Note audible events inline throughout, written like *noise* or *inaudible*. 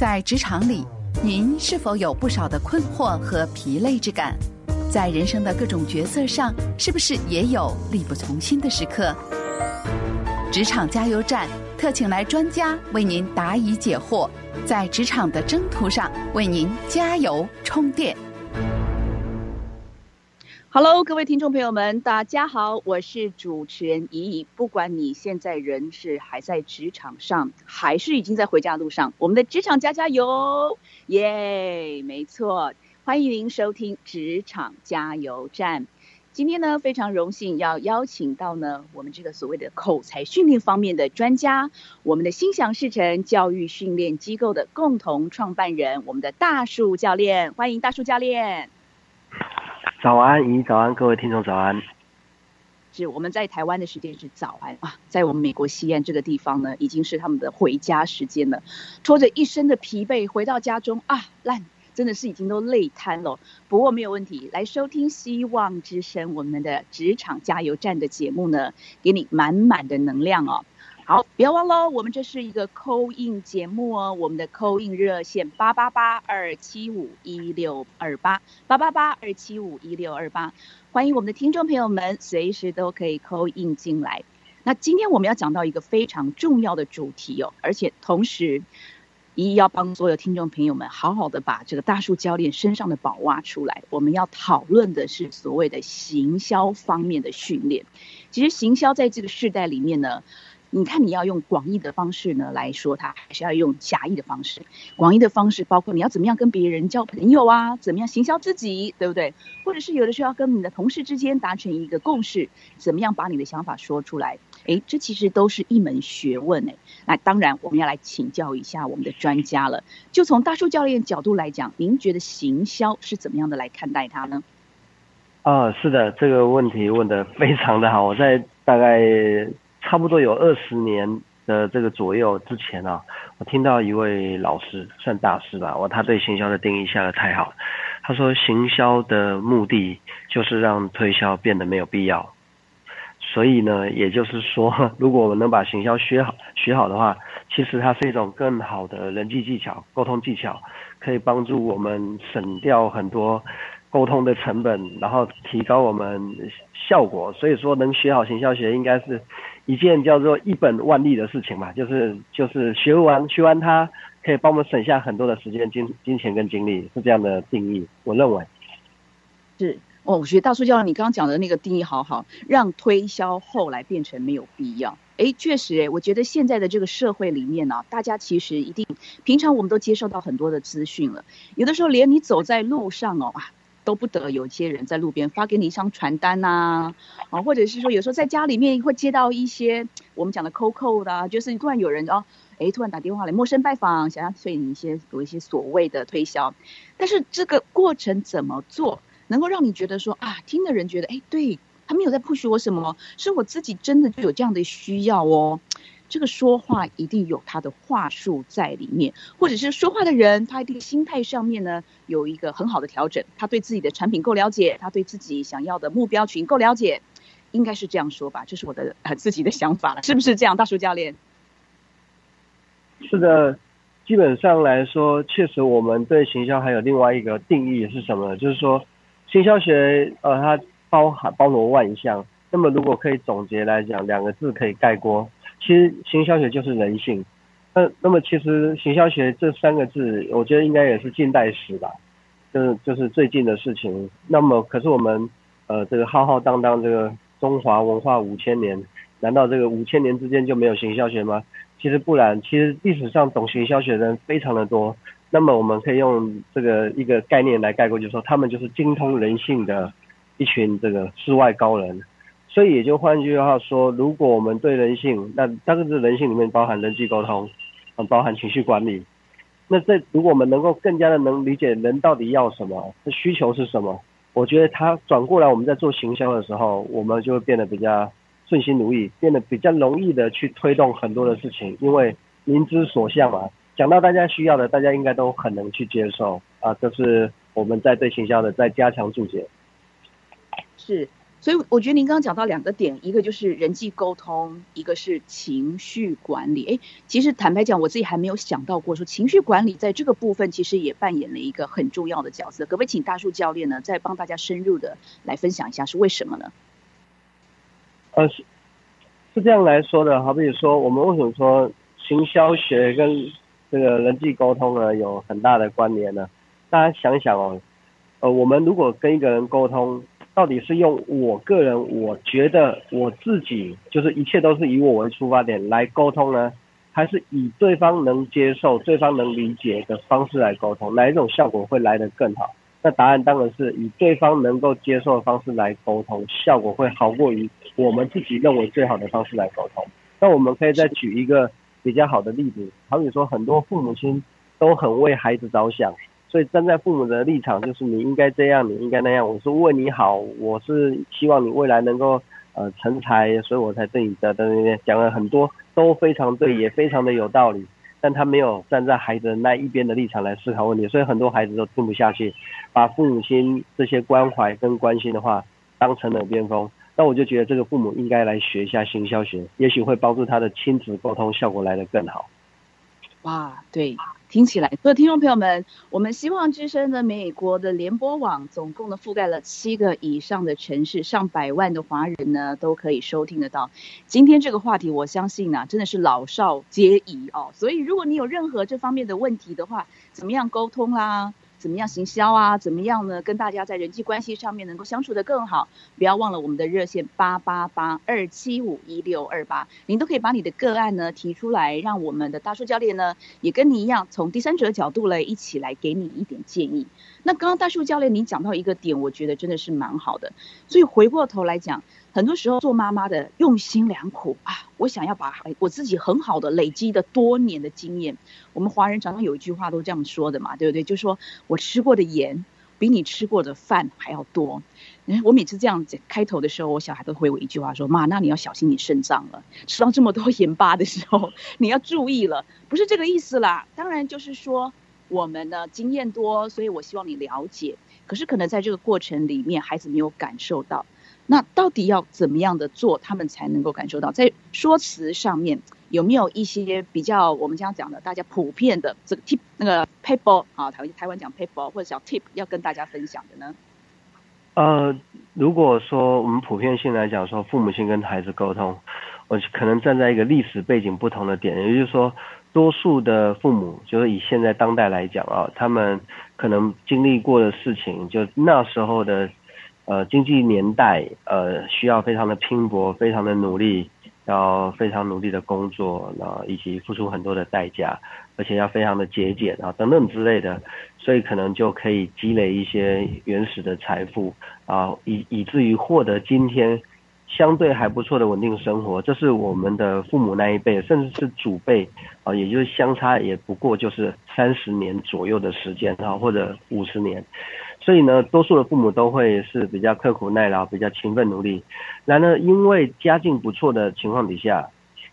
在职场里，您是否有不少的困惑和疲累之感？在人生的各种角色上，是不是也有力不从心的时刻？职场加油站特请来专家为您答疑解惑，在职场的征途上为您加油充电。Hello，各位听众朋友们，大家好，我是主持人怡怡。不管你现在人是还在职场上，还是已经在回家路上，我们的职场加加油，耶！没错，欢迎您收听职场加油站。今天呢，非常荣幸要邀请到呢，我们这个所谓的口才训练方面的专家，我们的心想事成教育训练机构的共同创办人，我们的大树教练，欢迎大树教练。早安，咦，早安，各位听众早安。是我们在台湾的时间是早安啊，在我们美国西岸这个地方呢，已经是他们的回家时间了。拖着一身的疲惫回到家中啊，烂，真的是已经都累瘫了。不过没有问题，来收听希望之声我们的职场加油站的节目呢，给你满满的能量哦。好，不要忘了，我们这是一个扣印节目哦。我们的扣印热线八八八二七五一六二八八八八二七五一六二八，欢迎我们的听众朋友们随时都可以扣印进来。那今天我们要讲到一个非常重要的主题哦，而且同时，一要帮所有听众朋友们好好的把这个大树教练身上的宝挖出来。我们要讨论的是所谓的行销方面的训练。其实行销在这个时代里面呢。你看，你要用广义的方式呢来说它，还是要用狭义的方式？广义的方式包括你要怎么样跟别人交朋友啊，怎么样行销自己，对不对？或者是有的时候要跟你的同事之间达成一个共识，怎么样把你的想法说出来？诶，这其实都是一门学问诶。那当然，我们要来请教一下我们的专家了。就从大树教练角度来讲，您觉得行销是怎么样的来看待它呢？啊，是的，这个问题问的非常的好。我在大概。差不多有二十年的这个左右之前啊，我听到一位老师，算大师吧，我他对行销的定义下的太好。他说，行销的目的就是让推销变得没有必要。所以呢，也就是说，*laughs* 如果我们能把行销学好学好的话，其实它是一种更好的人际技巧、沟通技巧，可以帮助我们省掉很多沟通的成本，然后提高我们效果。所以说，能学好行销学，应该是。一件叫做一本万利的事情嘛，就是就是学完学完它，可以帮我们省下很多的时间、金金钱跟精力，是这样的定义。我认为是哦，我觉得大叔教授你刚刚讲的那个定义好好，让推销后来变成没有必要。哎，确实哎，我觉得现在的这个社会里面呢，大家其实一定平常我们都接受到很多的资讯了，有的时候连你走在路上哦。都不得有些人在路边发给你一张传单呐，啊，或者是说有时候在家里面会接到一些我们讲的 COCO 的，就是突然有人哦，哎，突然打电话来陌生拜访，想要对你一些有一些所谓的推销，但是这个过程怎么做能够让你觉得说啊，听的人觉得哎，对他没有在 push 我什么，是我自己真的就有这样的需要哦。这个说话一定有他的话术在里面，或者是说话的人，他一定心态上面呢有一个很好的调整，他对自己的产品够了解，他对自己想要的目标群够了解，应该是这样说吧，这是我的呃自己的想法了，是不是这样，大叔教练？是的，基本上来说，确实我们对行销还有另外一个定义是什么？就是说，行销学呃它包含包罗万象，那么如果可以总结来讲，两个字可以概括。其实行销学就是人性，那那么其实行销学这三个字，我觉得应该也是近代史吧，就是就是最近的事情。那么可是我们呃这个浩浩荡荡这个中华文化五千年，难道这个五千年之间就没有行销学吗？其实不然，其实历史上懂行销学的人非常的多。那么我们可以用这个一个概念来概括，就是说他们就是精通人性的一群这个世外高人。所以也就换句话说，如果我们对人性，那这个是人性里面包含人际沟通，啊，包含情绪管理。那这如果我们能够更加的能理解人到底要什么，需求是什么，我觉得他转过来我们在做行销的时候，我们就会变得比较顺心如意，变得比较容易的去推动很多的事情，因为民之所向嘛。讲到大家需要的，大家应该都很能去接受啊。这是我们在对行销的在加强注解。是。所以我觉得您刚刚讲到两个点，一个就是人际沟通，一个是情绪管理。哎，其实坦白讲，我自己还没有想到过说情绪管理在这个部分其实也扮演了一个很重要的角色。可不可以请大树教练呢，再帮大家深入的来分享一下是为什么呢？呃，是是这样来说的，好比说我们为什么说行销学跟这个人际沟通呢有很大的关联呢？大家想想哦，呃，我们如果跟一个人沟通。到底是用我个人我觉得我自己就是一切都是以我为出发点来沟通呢，还是以对方能接受、对方能理解的方式来沟通，哪一种效果会来得更好？那答案当然是以对方能够接受的方式来沟通，效果会好过于我们自己认为最好的方式来沟通。那我们可以再举一个比较好的例子，好比说很多父母亲都很为孩子着想。所以站在父母的立场，就是你应该这样，你应该那样。我是为你好，我是希望你未来能够呃成才，所以我才对你的的讲了很多，都非常对，也非常的有道理。但他没有站在孩子那一边的立场来思考问题，所以很多孩子都听不下去，把父母亲这些关怀跟关心的话当成耳边风。那我就觉得这个父母应该来学一下行销学，也许会帮助他的亲子沟通效果来得更好。哇，对。听起来，各位听众朋友们，我们希望之声的美国的联播网总共呢覆盖了七个以上的城市，上百万的华人呢都可以收听得到。今天这个话题，我相信呢真的是老少皆宜哦。所以如果你有任何这方面的问题的话，怎么样沟通啦？怎么样行销啊？怎么样呢？跟大家在人际关系上面能够相处的更好？不要忘了我们的热线八八八二七五一六二八，您都可以把你的个案呢提出来，让我们的大叔教练呢也跟你一样，从第三者的角度来一起来给你一点建议。那刚刚大叔教练您讲到一个点，我觉得真的是蛮好的。所以回过头来讲。很多时候做妈妈的用心良苦啊，我想要把我自己很好的累积的多年的经验，我们华人常常有一句话都这样说的嘛，对不对？就说我吃过的盐比你吃过的饭还要多。我每次这样子开头的时候，我小孩都回我一句话说：“妈，那你要小心你肾脏了，吃到这么多盐巴的时候，你要注意了。”不是这个意思啦，当然就是说我们呢经验多，所以我希望你了解。可是可能在这个过程里面，孩子没有感受到。那到底要怎么样的做，他们才能够感受到？在说辞上面有没有一些比较我们这样讲的，大家普遍的这个 tip 那个 paper 啊，台台湾讲 paper 或者小 tip 要跟大家分享的呢？呃，如果说我们普遍性来讲，说父母亲跟孩子沟通，我可能站在一个历史背景不同的点，也就是说，多数的父母，就是以现在当代来讲啊，他们可能经历过的事情，就那时候的。呃，经济年代，呃，需要非常的拼搏，非常的努力，要非常努力的工作，然后以及付出很多的代价，而且要非常的节俭啊，等等之类的，所以可能就可以积累一些原始的财富啊，以以至于获得今天相对还不错的稳定生活。这是我们的父母那一辈，甚至是祖辈啊，也就是相差也不过就是三十年左右的时间啊，或者五十年。所以呢，多数的父母都会是比较刻苦耐劳、比较勤奋努力。然而，因为家境不错的情况底下，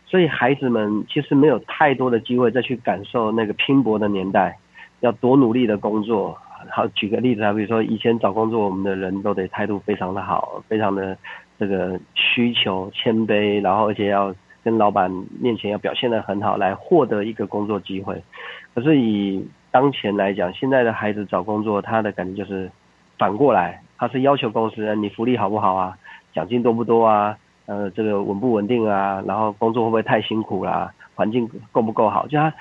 所以孩子们其实没有太多的机会再去感受那个拼搏的年代，要多努力的工作。好，举个例子啊，比如说以前找工作，我们的人都得态度非常的好，非常的这个需求谦卑，然后而且要跟老板面前要表现得很好，来获得一个工作机会。可是以当前来讲，现在的孩子找工作，他的感觉就是反过来，他是要求公司你福利好不好啊，奖金多不多啊，呃，这个稳不稳定啊，然后工作会不会太辛苦啦，环境够不够好，就他。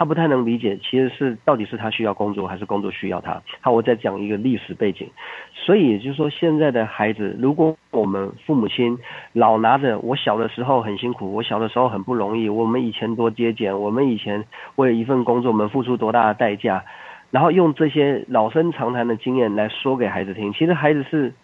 他不太能理解，其实是到底是他需要工作，还是工作需要他？好，我再讲一个历史背景。所以也就是说，现在的孩子，如果我们父母亲老拿着我小的时候很辛苦，我小的时候很不容易，我们以前多节俭，我们以前为了一份工作，我们付出多大的代价，然后用这些老生常谈的经验来说给孩子听，其实孩子是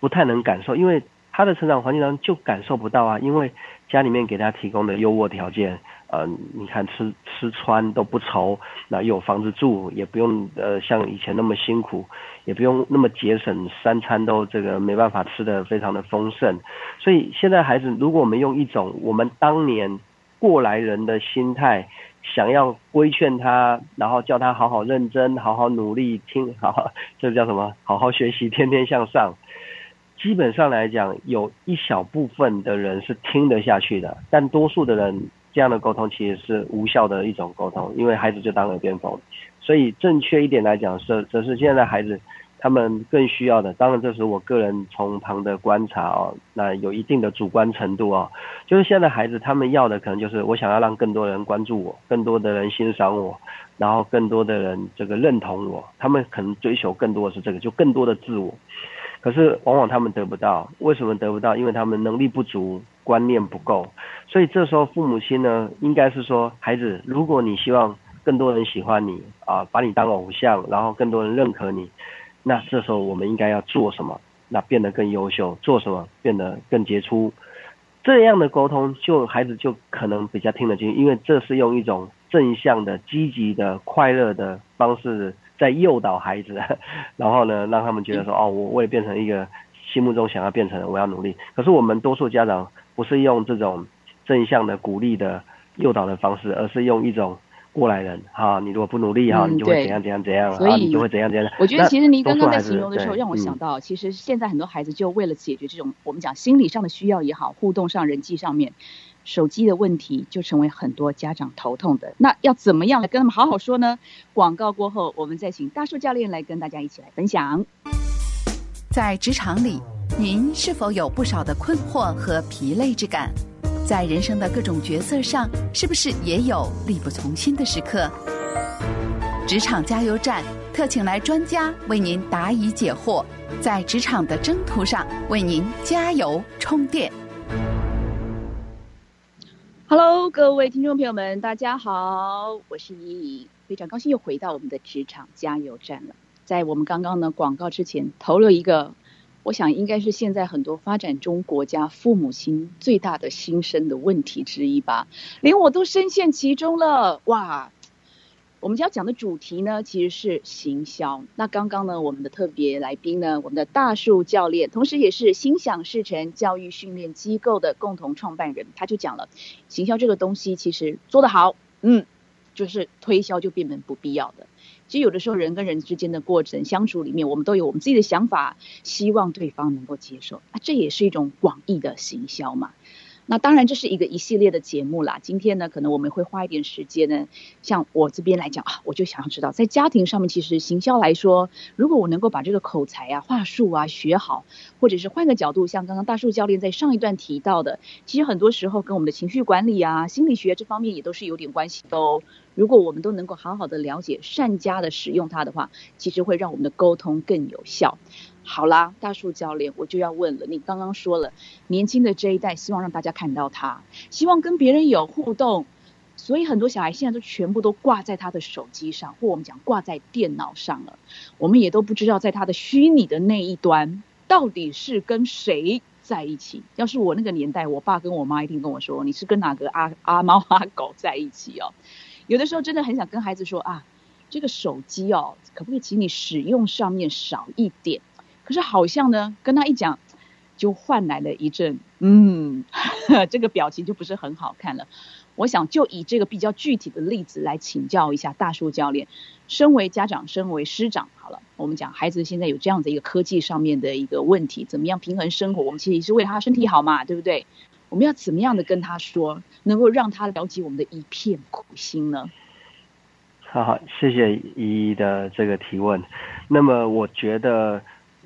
不太能感受，因为他的成长环境当中就感受不到啊，因为家里面给他提供的优渥条件。呃，你看吃吃穿都不愁，那有房子住，也不用呃像以前那么辛苦，也不用那么节省，三餐都这个没办法吃的非常的丰盛。所以现在孩子，如果我们用一种我们当年过来人的心态，想要规劝他，然后叫他好好认真，好好努力，听好好这叫什么？好好学习，天天向上。基本上来讲，有一小部分的人是听得下去的，但多数的人这样的沟通其实是无效的一种沟通，因为孩子就当耳边风。所以正确一点来讲是，则是现在孩子他们更需要的。当然，这是我个人从旁的观察哦，那有一定的主观程度哦。就是现在孩子他们要的可能就是我想要让更多人关注我，更多的人欣赏我，然后更多的人这个认同我。他们可能追求更多的是这个，就更多的自我。可是往往他们得不到，为什么得不到？因为他们能力不足，观念不够。所以这时候父母亲呢，应该是说，孩子，如果你希望更多人喜欢你啊，把你当偶像，然后更多人认可你，那这时候我们应该要做什么？那变得更优秀，做什么变得更杰出？这样的沟通，就孩子就可能比较听得进，因为这是用一种正向的、积极的、快乐的方式。在诱导孩子，*laughs* 然后呢，让他们觉得说，哦，我我也变成一个心目中想要变成的，我要努力。可是我们多数家长不是用这种正向的鼓励的诱导的方式，而是用一种过来人，哈，你如果不努力哈，你就会怎样怎样怎样，所以你就会怎样怎样。我觉得其实您刚刚在形容的时候，让我想到，其实现在很多孩子就为了解决这种我们讲心理上的需要也好，互动上、人际上面。手机的问题就成为很多家长头痛的，那要怎么样来跟他们好好说呢？广告过后，我们再请大树教练来跟大家一起来分享。在职场里，您是否有不少的困惑和疲累之感？在人生的各种角色上，是不是也有力不从心的时刻？职场加油站特请来专家为您答疑解惑，在职场的征途上为您加油充电。Hello，各位听众朋友们，大家好，我是依依，非常高兴又回到我们的职场加油站了。在我们刚刚呢广告之前，投了一个，我想应该是现在很多发展中国家父母亲最大的心声的问题之一吧，连我都深陷其中了，哇！我们要讲的主题呢，其实是行销。那刚刚呢，我们的特别来宾呢，我们的大树教练，同时也是心想事成教育训练机构的共同创办人，他就讲了，行销这个东西其实做得好，嗯，就是推销就变成不必要的。其实有的时候人跟人之间的过程相处里面，我们都有我们自己的想法，希望对方能够接受，啊这也是一种广义的行销嘛。那当然，这是一个一系列的节目啦。今天呢，可能我们会花一点时间呢，像我这边来讲啊，我就想要知道，在家庭上面，其实行销来说，如果我能够把这个口才啊、话术啊学好，或者是换个角度，像刚刚大树教练在上一段提到的，其实很多时候跟我们的情绪管理啊、心理学这方面也都是有点关系的哦。如果我们都能够好好的了解、善加的使用它的话，其实会让我们的沟通更有效。好啦，大树教练，我就要问了。你刚刚说了，年轻的这一代希望让大家看到他，希望跟别人有互动，所以很多小孩现在都全部都挂在他的手机上，或我们讲挂在电脑上了。我们也都不知道在他的虚拟的那一端，到底是跟谁在一起。要是我那个年代，我爸跟我妈一定跟我说，你是跟哪个阿阿猫阿狗在一起哦。有的时候真的很想跟孩子说啊，这个手机哦，可不可以请你使用上面少一点？可是好像呢，跟他一讲，就换来了一阵，嗯，*laughs* 这个表情就不是很好看了。我想就以这个比较具体的例子来请教一下大叔教练。身为家长，身为师长，好了，我们讲孩子现在有这样的一个科技上面的一个问题，怎么样平衡生活？我们其实是为他身体好嘛，对不对？我们要怎么样的跟他说，能够让他了解我们的一片苦心呢？好好，谢谢依依的这个提问。那么我觉得。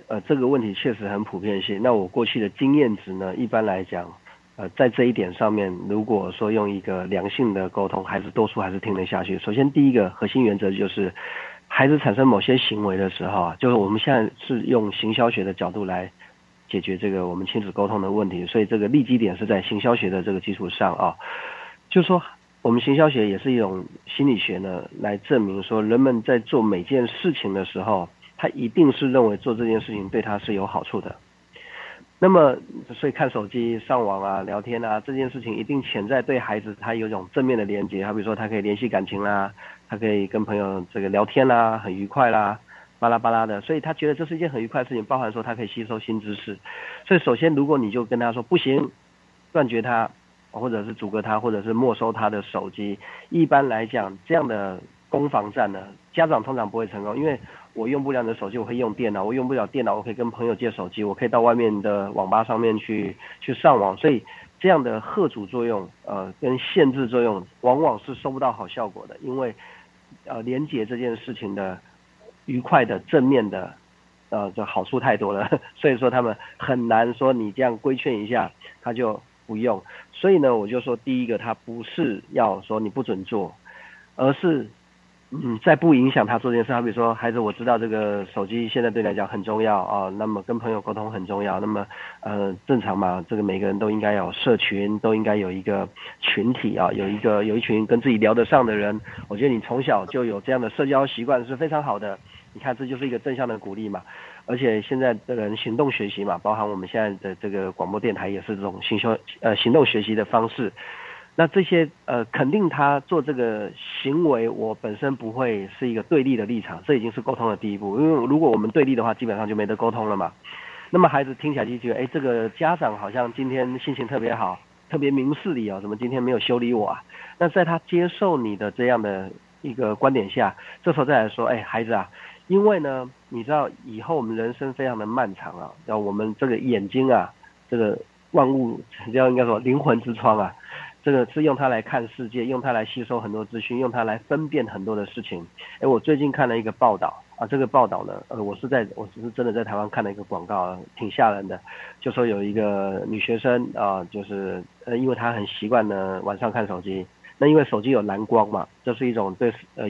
呃，这个问题确实很普遍性。那我过去的经验值呢，一般来讲，呃，在这一点上面，如果说用一个良性的沟通，孩子多数还是听得下去。首先，第一个核心原则就是，孩子产生某些行为的时候啊，就是我们现在是用行销学的角度来解决这个我们亲子沟通的问题，所以这个立基点是在行销学的这个基础上啊，就说，我们行销学也是一种心理学呢，来证明说人们在做每件事情的时候。他一定是认为做这件事情对他是有好处的，那么所以看手机、上网啊、聊天啊这件事情，一定潜在对孩子他有一种正面的连接。好比说，他可以联系感情啦，他可以跟朋友这个聊天啦，很愉快啦，巴拉巴拉的。所以他觉得这是一件很愉快的事情，包含说他可以吸收新知识。所以首先，如果你就跟他说不行，断绝他，或者是阻隔他，或者是没收他的手机，一般来讲，这样的。攻防战呢，家长通常不会成功，因为我用不了你的手机，我会用电脑，我用不了电脑，我可以跟朋友借手机，我可以到外面的网吧上面去去上网，所以这样的贺主作用，呃，跟限制作用，往往是收不到好效果的，因为呃，连接这件事情的愉快的正面的，呃，这好处太多了，*laughs* 所以说他们很难说你这样规劝一下他就不用，所以呢，我就说第一个，他不是要说你不准做，而是。嗯，在不影响他做这件事，好比说，孩子，我知道这个手机现在对你来讲很重要啊，那么跟朋友沟通很重要，那么呃，正常嘛，这个每个人都应该有社群，都应该有一个群体啊，有一个有一群跟自己聊得上的人，我觉得你从小就有这样的社交习惯是非常好的，你看这就是一个正向的鼓励嘛，而且现在的人行动学习嘛，包含我们现在的这个广播电台也是这种行修呃行动学习的方式。那这些呃，肯定他做这个行为，我本身不会是一个对立的立场，这已经是沟通的第一步。因为如果我们对立的话，基本上就没得沟通了嘛。那么孩子听起来就觉得，哎，这个家长好像今天心情特别好，特别明事理哦，怎么今天没有修理我啊？那在他接受你的这样的一个观点下，这时候再来说，哎，孩子啊，因为呢，你知道以后我们人生非常的漫长啊，要我们这个眼睛啊，这个万物叫应该说灵魂之窗啊。这个是用它来看世界，用它来吸收很多资讯，用它来分辨很多的事情。哎，我最近看了一个报道啊，这个报道呢，呃，我是在我只是真的在台湾看了一个广告，挺吓人的，就说有一个女学生啊，就是呃，因为她很习惯呢晚上看手机，那因为手机有蓝光嘛，这是一种对呃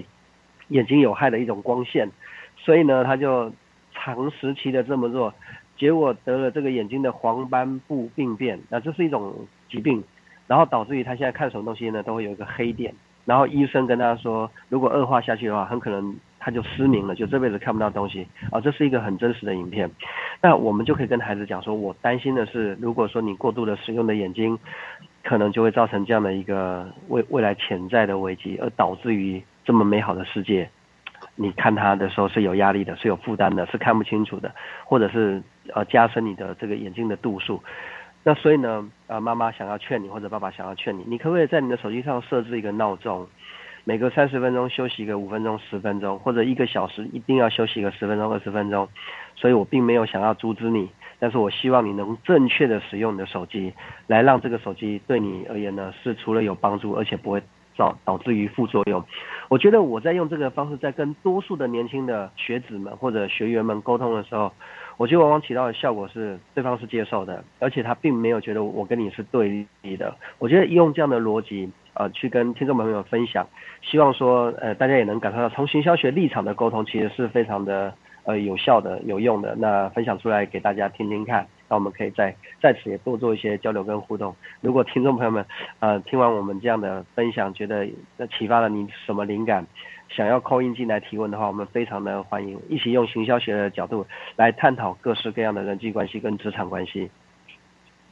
眼睛有害的一种光线，所以呢，她就长时期的这么做，结果得了这个眼睛的黄斑部病变，那这是一种疾病。然后导致于他现在看什么东西呢，都会有一个黑点。然后医生跟他说，如果恶化下去的话，很可能他就失明了，就这辈子看不到东西。啊，这是一个很真实的影片。那我们就可以跟孩子讲说，我担心的是，如果说你过度的使用的眼睛，可能就会造成这样的一个未未来潜在的危机，而导致于这么美好的世界，你看他的时候是有压力的，是有负担的，是看不清楚的，或者是呃加深你的这个眼睛的度数。那所以呢，呃，妈妈想要劝你，或者爸爸想要劝你，你可不可以在你的手机上设置一个闹钟，每隔三十分钟休息个五分钟、十分钟，或者一个小时一定要休息个十分钟、二十分钟？所以我并没有想要阻止你，但是我希望你能正确的使用你的手机，来让这个手机对你而言呢，是除了有帮助，而且不会造导致于副作用。我觉得我在用这个方式在跟多数的年轻的学子们或者学员们沟通的时候。我觉得往往起到的效果是对方是接受的，而且他并没有觉得我跟你是对立的。我觉得用这样的逻辑，呃，去跟听众朋友分享，希望说，呃，大家也能感受到从行销学立场的沟通，其实是非常的呃有效的、有用的。那分享出来给大家听听看，那我们可以在在此也多做一些交流跟互动。如果听众朋友们，呃，听完我们这样的分享，觉得启发了你什么灵感？想要扣音进来提问的话，我们非常的欢迎，一起用行销学的角度来探讨各式各样的人际关系跟职场关系。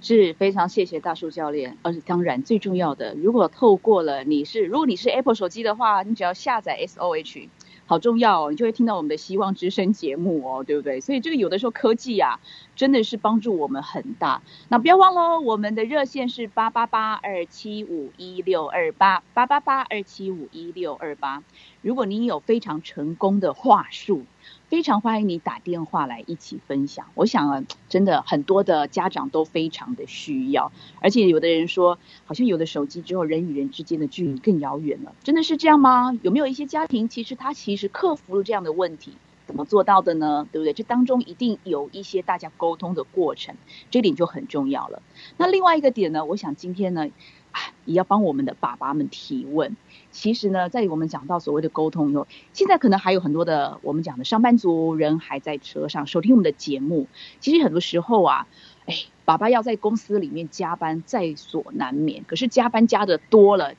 是非常谢谢大树教练，而且当然最重要的，如果透过了你是，如果你是 Apple 手机的话，你只要下载 SOH。好重要哦，你就会听到我们的希望之声节目哦，对不对？所以这个有的时候科技啊，真的是帮助我们很大。那不要忘了，我们的热线是八八八二七五一六二八八八八二七五一六二八。如果你有非常成功的话术。非常欢迎你打电话来一起分享。我想啊，真的很多的家长都非常的需要，而且有的人说，好像有了手机之后，人与人之间的距离更遥远了。真的是这样吗？有没有一些家庭，其实他其实克服了这样的问题，怎么做到的呢？对不对？这当中一定有一些大家沟通的过程，这点就很重要了。那另外一个点呢，我想今天呢，啊，也要帮我们的爸爸们提问。其实呢，在我们讲到所谓的沟通以后，现在可能还有很多的我们讲的上班族人还在车上收听我们的节目。其实很多时候啊，哎，爸爸要在公司里面加班在所难免。可是加班加的多了，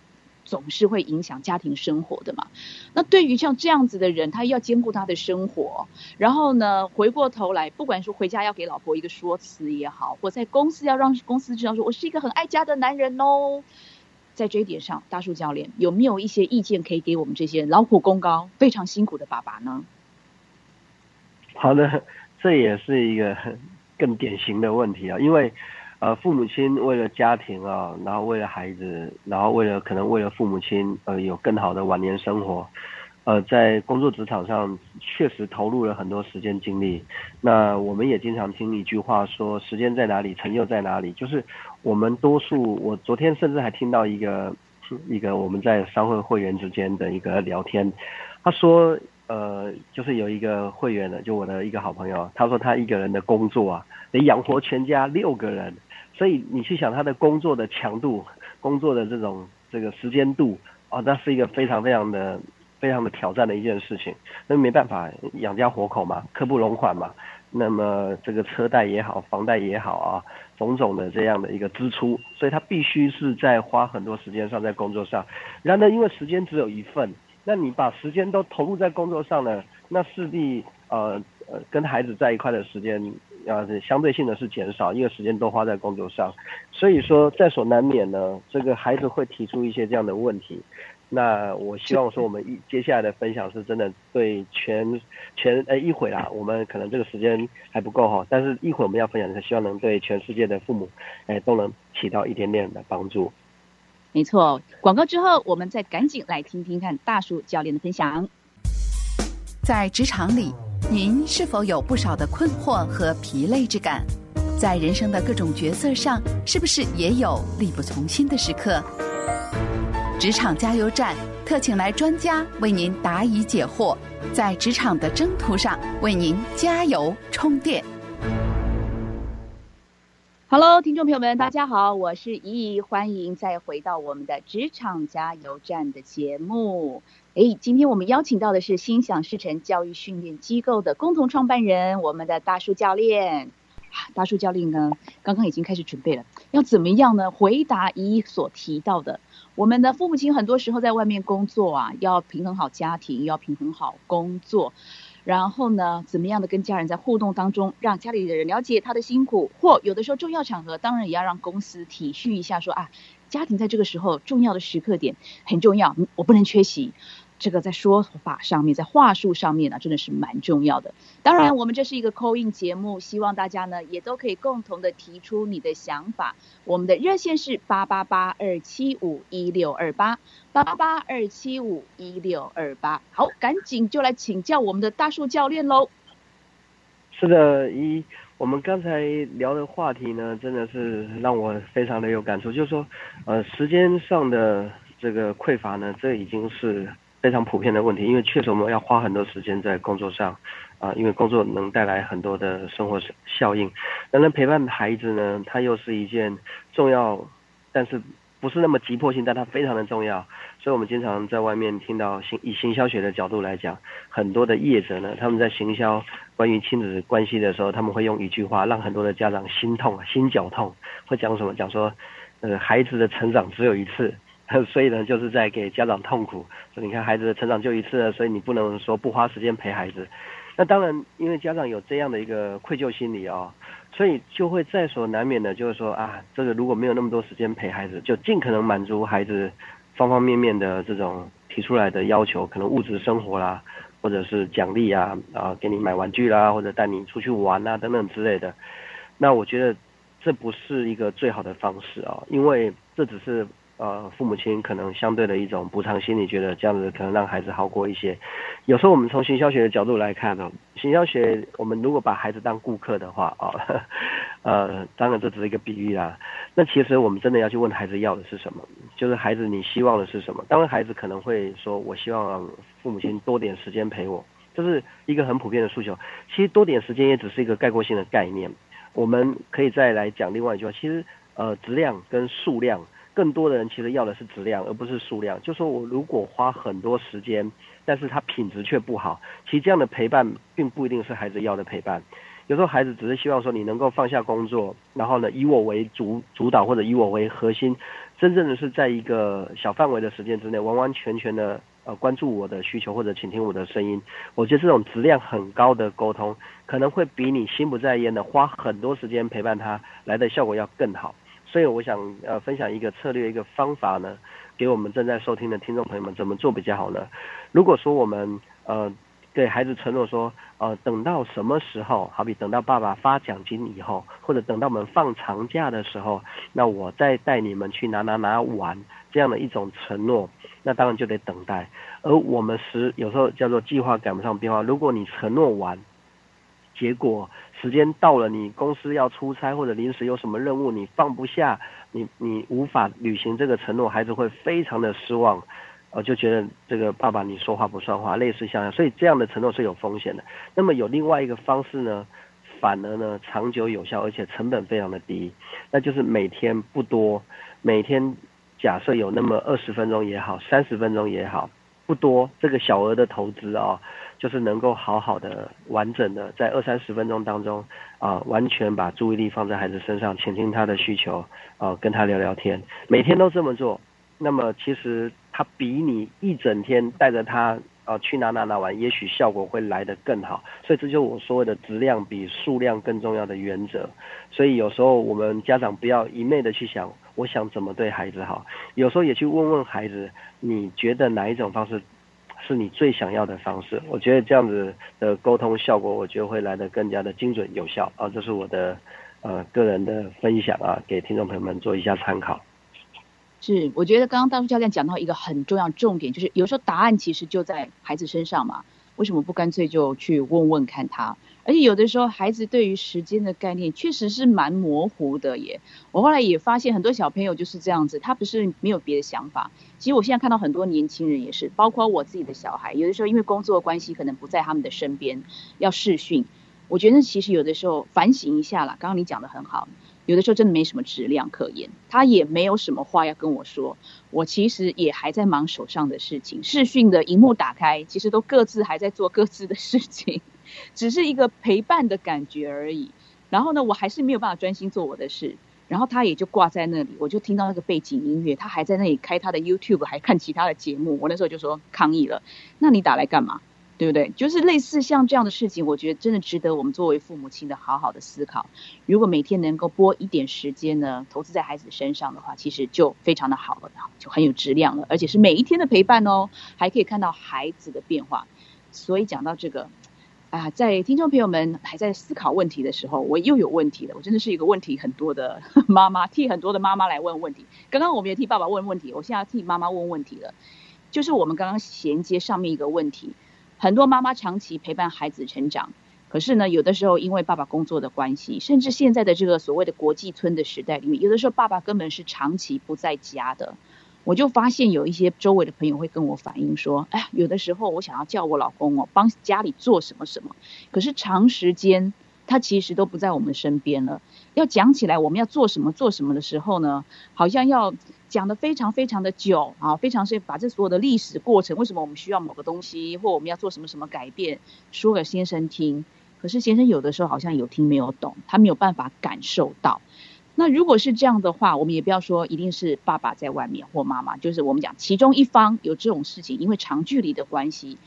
总是会影响家庭生活的嘛。那对于像这样子的人，他要兼顾他的生活，然后呢，回过头来，不管说回家要给老婆一个说辞也好，或在公司要让公司知道说我是一个很爱家的男人哦。在这一点上，大树教练有没有一些意见可以给我们这些劳苦功高、非常辛苦的爸爸呢？好的，这也是一个更典型的问题啊，因为呃，父母亲为了家庭啊，然后为了孩子，然后为了可能为了父母亲呃有更好的晚年生活，呃，在工作职场上确实投入了很多时间精力。那我们也经常听一句话说：“时间在哪里，成就在哪里。”就是我们多数，我昨天甚至还听到一个一个我们在商会会员之间的一个聊天，他说：“呃，就是有一个会员呢，就我的一个好朋友，他说他一个人的工作啊，得养活全家六个人。所以你去想他的工作的强度，工作的这种这个时间度啊，那是一个非常非常的。”非常的挑战的一件事情，那没办法养家活口嘛，刻不容缓嘛。那么这个车贷也好，房贷也好啊，种种的这样的一个支出，所以他必须是在花很多时间上在工作上。然而，因为时间只有一份，那你把时间都投入在工作上呢，那势必呃呃跟孩子在一块的时间啊相对性的是减少，因为时间都花在工作上。所以说在所难免呢，这个孩子会提出一些这样的问题。那我希望说，我们一接下来的分享是真的对全全呃一会啦，我们可能这个时间还不够哈，但是一会我们要分享的是希望能对全世界的父母，哎都能起到一点点的帮助。没错，广告之后我们再赶紧来听听看大叔教练的分享。在职场里，您是否有不少的困惑和疲累之感？在人生的各种角色上，是不是也有力不从心的时刻？职场加油站特请来专家为您答疑解惑，在职场的征途上为您加油充电。Hello，听众朋友们，大家好，我是怡怡，欢迎再回到我们的职场加油站的节目。哎，今天我们邀请到的是心想事成教育训练机构的共同创办人，我们的大树教练。大树教练呢，刚刚已经开始准备了，要怎么样呢？回答怡怡所提到的。我们的父母亲很多时候在外面工作啊，要平衡好家庭，要平衡好工作，然后呢，怎么样的跟家人在互动当中，让家里的人了解他的辛苦，或有的时候重要场合，当然也要让公司体恤一下，说啊，家庭在这个时候重要的时刻点很重要，我不能缺席。这个在说法上面，在话术上面呢，真的是蛮重要的。当然，我们这是一个扣印节目，希望大家呢也都可以共同的提出你的想法。我们的热线是八八八二七五一六二八八八八二七五一六二八。好，赶紧就来请教我们的大树教练喽。是的，一我们刚才聊的话题呢，真的是让我非常的有感触，就是说，呃，时间上的这个匮乏呢，这已经是。非常普遍的问题，因为确实我们要花很多时间在工作上，啊，因为工作能带来很多的生活效应。当然，陪伴孩子呢，它又是一件重要，但是不是那么急迫性，但它非常的重要。所以我们经常在外面听到行以行销学的角度来讲，很多的业者呢，他们在行销关于亲子关系的时候，他们会用一句话让很多的家长心痛、心绞痛，会讲什么？讲说，呃，孩子的成长只有一次。*laughs* 所以呢，就是在给家长痛苦。*laughs* 说你看孩子的成长就一次了，所以你不能说不花时间陪孩子。那当然，因为家长有这样的一个愧疚心理啊，所以就会在所难免的，就是说啊，这个如果没有那么多时间陪孩子，就尽可能满足孩子方方面面的这种提出来的要求，可能物质生活啦，或者是奖励啊，啊，给你买玩具啦，或者带你出去玩啊等等之类的。那我觉得这不是一个最好的方式啊，因为这只是。呃，父母亲可能相对的一种补偿心理，觉得这样子可能让孩子好过一些。有时候我们从行销学的角度来看呢，行销学我们如果把孩子当顾客的话啊，*laughs* 呃，当然这只是一个比喻啦。那其实我们真的要去问孩子要的是什么，就是孩子你希望的是什么？当然孩子可能会说，我希望父母亲多点时间陪我，这是一个很普遍的诉求。其实多点时间也只是一个概括性的概念。我们可以再来讲另外一句话，其实呃，质量跟数量。更多的人其实要的是质量，而不是数量。就说我如果花很多时间，但是他品质却不好，其实这样的陪伴并不一定是孩子要的陪伴。有时候孩子只是希望说你能够放下工作，然后呢以我为主主导或者以我为核心，真正的是在一个小范围的时间之内，完完全全的呃关注我的需求或者倾听我的声音。我觉得这种质量很高的沟通，可能会比你心不在焉的花很多时间陪伴他来的效果要更好。所以我想呃分享一个策略一个方法呢，给我们正在收听的听众朋友们怎么做比较好呢？如果说我们呃给孩子承诺说，呃，等到什么时候，好比等到爸爸发奖金以后，或者等到我们放长假的时候，那我再带你们去哪哪哪玩，这样的一种承诺，那当然就得等待。而我们时有时候叫做计划赶不上变化，如果你承诺完，结果时间到了，你公司要出差或者临时有什么任务，你放不下，你你无法履行这个承诺，孩子会非常的失望。我就觉得这个爸爸你说话不算话，类似像，所以这样的承诺是有风险的。那么有另外一个方式呢，反而呢长久有效，而且成本非常的低，那就是每天不多，每天假设有那么二十分钟也好，三十分钟也好，不多，这个小额的投资啊，就是能够好好的完整的在二三十分钟当中啊，完全把注意力放在孩子身上，倾听他的需求啊，跟他聊聊天，每天都这么做。那么其实他比你一整天带着他啊去哪哪哪玩，也许效果会来得更好。所以这就是我所谓的质量比数量更重要的原则。所以有时候我们家长不要一昧的去想，我想怎么对孩子好，有时候也去问问孩子，你觉得哪一种方式是你最想要的方式？我觉得这样子的沟通效果，我觉得会来的更加的精准有效啊。这是我的呃个人的分享啊，给听众朋友们做一下参考。是，我觉得刚刚大叔教练讲到一个很重要重点，就是有时候答案其实就在孩子身上嘛，为什么不干脆就去问问看他？而且有的时候孩子对于时间的概念确实是蛮模糊的耶。我后来也发现很多小朋友就是这样子，他不是没有别的想法。其实我现在看到很多年轻人也是，包括我自己的小孩，有的时候因为工作关系可能不在他们的身边，要视讯。我觉得其实有的时候反省一下啦，刚刚你讲的很好。有的时候真的没什么质量可言，他也没有什么话要跟我说，我其实也还在忙手上的事情。视讯的荧幕打开，其实都各自还在做各自的事情，只是一个陪伴的感觉而已。然后呢，我还是没有办法专心做我的事，然后他也就挂在那里，我就听到那个背景音乐，他还在那里开他的 YouTube，还看其他的节目。我那时候就说抗议了，那你打来干嘛？对不对？就是类似像这样的事情，我觉得真的值得我们作为父母亲的好好的思考。如果每天能够拨一点时间呢，投资在孩子身上的话，其实就非常的好了，就很有质量了，而且是每一天的陪伴哦，还可以看到孩子的变化。所以讲到这个啊，在听众朋友们还在思考问题的时候，我又有问题了。我真的是一个问题很多的 *laughs* 妈妈，替很多的妈妈来问问题。刚刚我们也替爸爸问问题，我现在要替妈妈问问题了。就是我们刚刚衔接上面一个问题。很多妈妈长期陪伴孩子成长，可是呢，有的时候因为爸爸工作的关系，甚至现在的这个所谓的国际村的时代里面，有的时候爸爸根本是长期不在家的。我就发现有一些周围的朋友会跟我反映说：“哎，有的时候我想要叫我老公哦帮家里做什么什么，可是长时间他其实都不在我们身边了。要讲起来我们要做什么做什么的时候呢，好像要。”讲的非常非常的久啊，非常是把这所有的历史过程，为什么我们需要某个东西，或我们要做什么什么改变，说给先生听。可是先生有的时候好像有听没有懂，他没有办法感受到。那如果是这样的话，我们也不要说一定是爸爸在外面或妈妈，就是我们讲其中一方有这种事情，因为长距离的关系。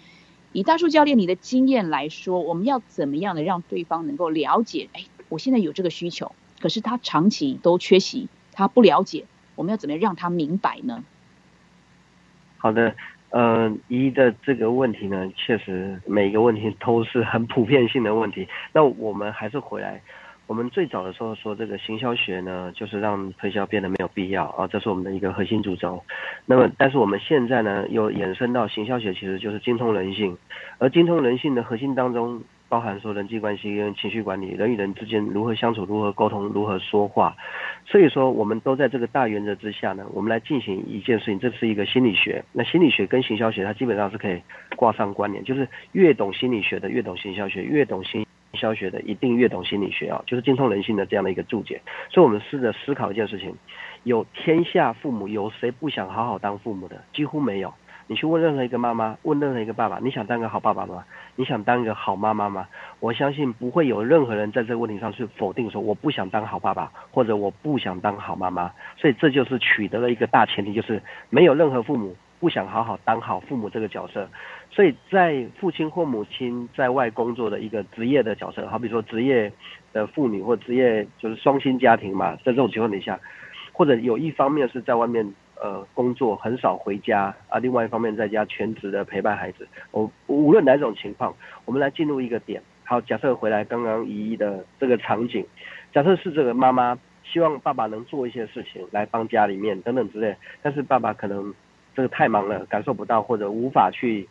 以大树教练你的经验来说，我们要怎么样的让对方能够了解？哎，我现在有这个需求，可是他长期都缺席，他不了解。我们要怎么样让他明白呢？好的，嗯，一的这个问题呢，确实每一个问题都是很普遍性的问题。那我们还是回来，我们最早的时候说这个行销学呢，就是让推销变得没有必要啊，这是我们的一个核心主轴。那么，但是我们现在呢，又延伸到行销学其实就是精通人性，而精通人性的核心当中。包含说人际关系跟情绪管理，人与人之间如何相处、如何沟通、如何说话，所以说我们都在这个大原则之下呢，我们来进行一件事情，这是一个心理学。那心理学跟行销学，它基本上是可以挂上关联，就是越懂心理学的越懂行销学，越懂行销学的一定越懂心理学啊，就是精通人性的这样的一个注解。所以我们试着思考一件事情：有天下父母，有谁不想好好当父母的？几乎没有。你去问任何一个妈妈，问任何一个爸爸，你想当个好爸爸吗？你想当一个好妈妈吗？我相信不会有任何人在这个问题上去否定说我不想当好爸爸，或者我不想当好妈妈。所以这就是取得了一个大前提，就是没有任何父母不想好好当好父母这个角色。所以在父亲或母亲在外工作的一个职业的角色，好比说职业的妇女或职业就是双薪家庭嘛，在这种情况底下，或者有一方面是在外面。呃工作很少回家啊，另外一方面在家全职的陪伴孩子。我无论哪种情况，我们来进入一个点。好，假设回来刚刚姨姨的这个场景，假设是这个妈妈希望爸爸能做一些事情来帮家里面等等之类，但是爸爸可能这个太忙了，感受不到或者无法去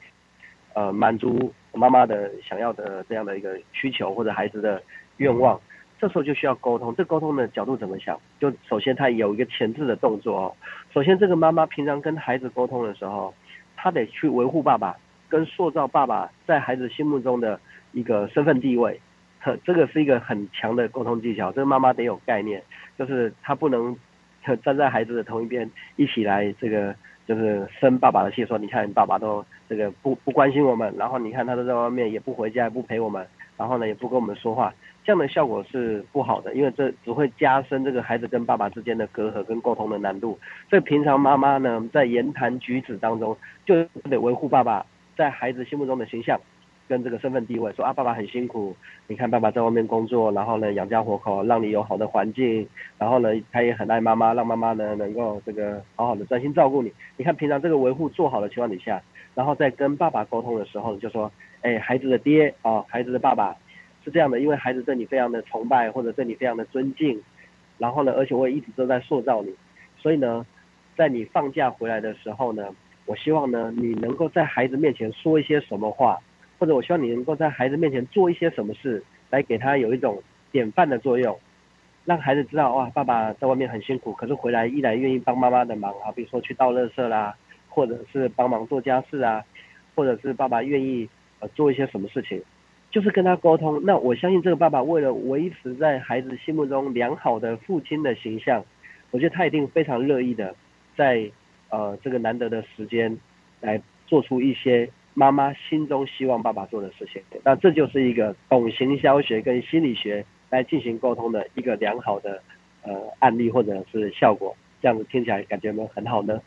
呃满足妈妈的想要的这样的一个需求或者孩子的愿望，这时候就需要沟通。这沟通的角度怎么想？就首先他有一个前置的动作哦。首先这个妈妈平常跟孩子沟通的时候，她得去维护爸爸，跟塑造爸爸在孩子心目中的。一个身份地位，呵这个是一个很强的沟通技巧。这个妈妈得有概念，就是她不能站在孩子的同一边，一起来这个就是生爸爸的气，说你看爸爸都这个不不关心我们，然后你看他都在外面也不回家，也不陪我们，然后呢也不跟我们说话，这样的效果是不好的，因为这只会加深这个孩子跟爸爸之间的隔阂跟沟通的难度。所以平常妈妈呢在言谈举止当中，就得维护爸爸在孩子心目中的形象。跟这个身份地位说啊，爸爸很辛苦，你看爸爸在外面工作，然后呢养家活口，让你有好的环境，然后呢他也很爱妈妈，让妈妈呢能够这个好好的专心照顾你。你看平常这个维护做好的情况底下，然后在跟爸爸沟通的时候，就说，哎，孩子的爹啊，孩子的爸爸是这样的，因为孩子对你非常的崇拜或者对你非常的尊敬，然后呢，而且我也一直都在塑造你，所以呢，在你放假回来的时候呢，我希望呢你能够在孩子面前说一些什么话。或者我希望你能够在孩子面前做一些什么事，来给他有一种典范的作用，让孩子知道哇，爸爸在外面很辛苦，可是回来依然愿意帮妈妈的忙啊，比如说去倒垃圾啦，或者是帮忙做家事啊，或者是爸爸愿意呃做一些什么事情，就是跟他沟通。那我相信这个爸爸为了维持在孩子心目中良好的父亲的形象，我觉得他一定非常乐意的在呃这个难得的时间来做出一些。妈妈心中希望爸爸做的事情，那这就是一个懂行销学跟心理学来进行沟通的一个良好的呃案例或者是效果。这样子听起来感觉有没有很好呢？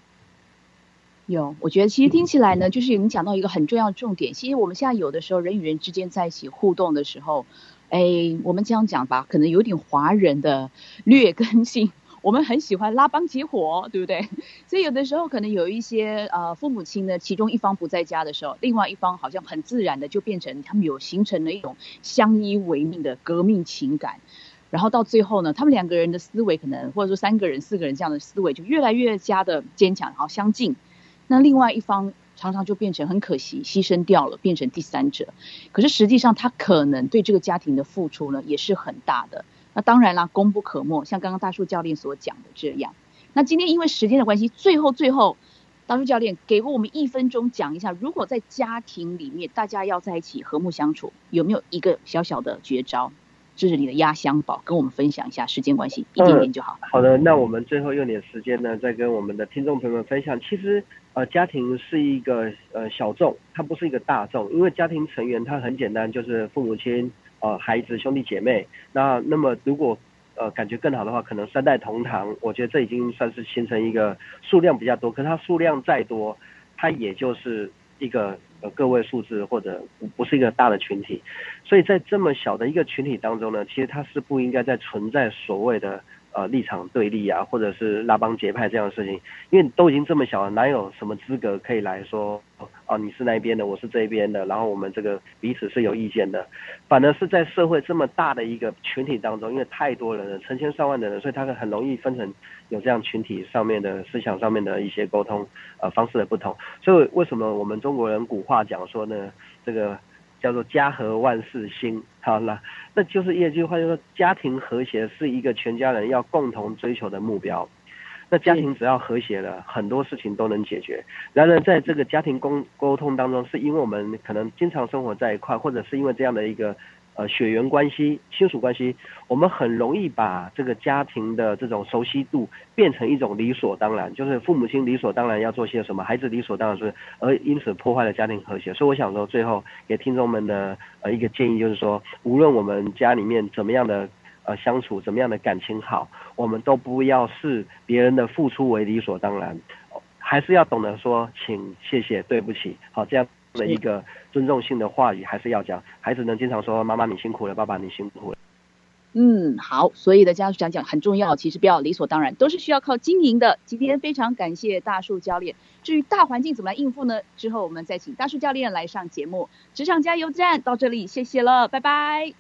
有，我觉得其实听起来呢，就是你讲到一个很重要的重点。其实我们现在有的时候人与人之间在一起互动的时候，哎，我们这样讲吧，可能有点华人的 *laughs* 劣根性。我们很喜欢拉帮结伙，对不对？*laughs* 所以有的时候可能有一些呃父母亲呢，其中一方不在家的时候，另外一方好像很自然的就变成他们有形成了一种相依为命的革命情感，然后到最后呢，他们两个人的思维可能或者说三个人、四个人这样的思维就越来越加的坚强，然后相近。那另外一方常常就变成很可惜牺牲掉了，变成第三者。可是实际上他可能对这个家庭的付出呢，也是很大的。那当然啦，功不可没，像刚刚大树教练所讲的这样。那今天因为时间的关系，最后最后，大树教练给过我们一分钟讲一下，如果在家庭里面大家要在一起和睦相处，有没有一个小小的绝招？这是你的压箱宝，跟我们分享一下。时间关系，一点点就好。好的，那我们最后用点时间呢，再跟我们的听众朋友们分享。其实呃，家庭是一个呃小众，它不是一个大众，因为家庭成员它很简单，就是父母亲。呃，孩子、兄弟姐妹，那那么如果呃感觉更好的话，可能三代同堂，我觉得这已经算是形成一个数量比较多。可是它数量再多，它也就是一个呃个位数字，或者不是一个大的群体。所以在这么小的一个群体当中呢，其实它是不应该再存在所谓的。呃，立场对立啊，或者是拉帮结派这样的事情，因为都已经这么小了，哪有什么资格可以来说，哦，你是那边的，我是这边的，然后我们这个彼此是有意见的，反而是在社会这么大的一个群体当中，因为太多人了，成千上万的人，所以他是很容易分成有这样群体上面的思想上面的一些沟通呃方式的不同，所以为什么我们中国人古话讲说呢，这个。叫做家和万事兴，好了，那就是一句话，就说家庭和谐是一个全家人要共同追求的目标。那家庭只要和谐了，很多事情都能解决。然而，在这个家庭沟沟通当中，是因为我们可能经常生活在一块，或者是因为这样的一个。呃，血缘关系、亲属关系，我们很容易把这个家庭的这种熟悉度变成一种理所当然，就是父母亲理所当然要做些什么，孩子理所当然是，而因此破坏了家庭和谐。所以我想说，最后给听众们的呃一个建议就是说，无论我们家里面怎么样的呃相处，怎么样的感情好，我们都不要视别人的付出为理所当然，还是要懂得说，请、谢谢、对不起，好这样。的一个尊重性的话语还是要讲，孩子能经常说妈妈你辛苦了，爸爸你辛苦了。嗯，好，所以的家属讲讲很重要，其实不要理所当然，都是需要靠经营的。今天非常感谢大树教练。至于大环境怎么来应付呢？之后我们再请大树教练来上节目。职场加油站到这里，谢谢了，拜拜。